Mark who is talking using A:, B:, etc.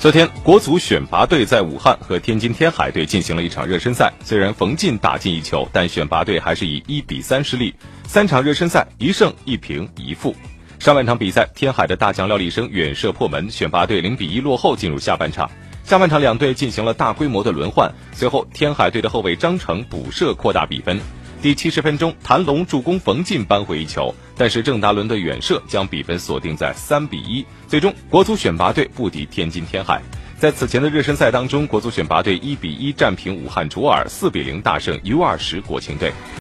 A: 昨天，国足选拔队在武汉和天津天海队进行了一场热身赛。虽然冯晋打进一球，但选拔队还是以一比三失利。三场热身赛，一胜一平一负。上半场比赛，天海的大将廖立生远射破门，选拔队零比一落后，进入下半场。下半场两队进行了大规模的轮换，随后天海队的后卫张成补射扩大比分。第七十分钟，谭龙助攻冯进扳回一球，但是郑达伦的远射将比分锁定在三比一。最终，国足选拔队不敌天津天海。在此前的热身赛当中，国足选拔队一比一战平武汉卓尔，四比零大胜 U 二十国青队。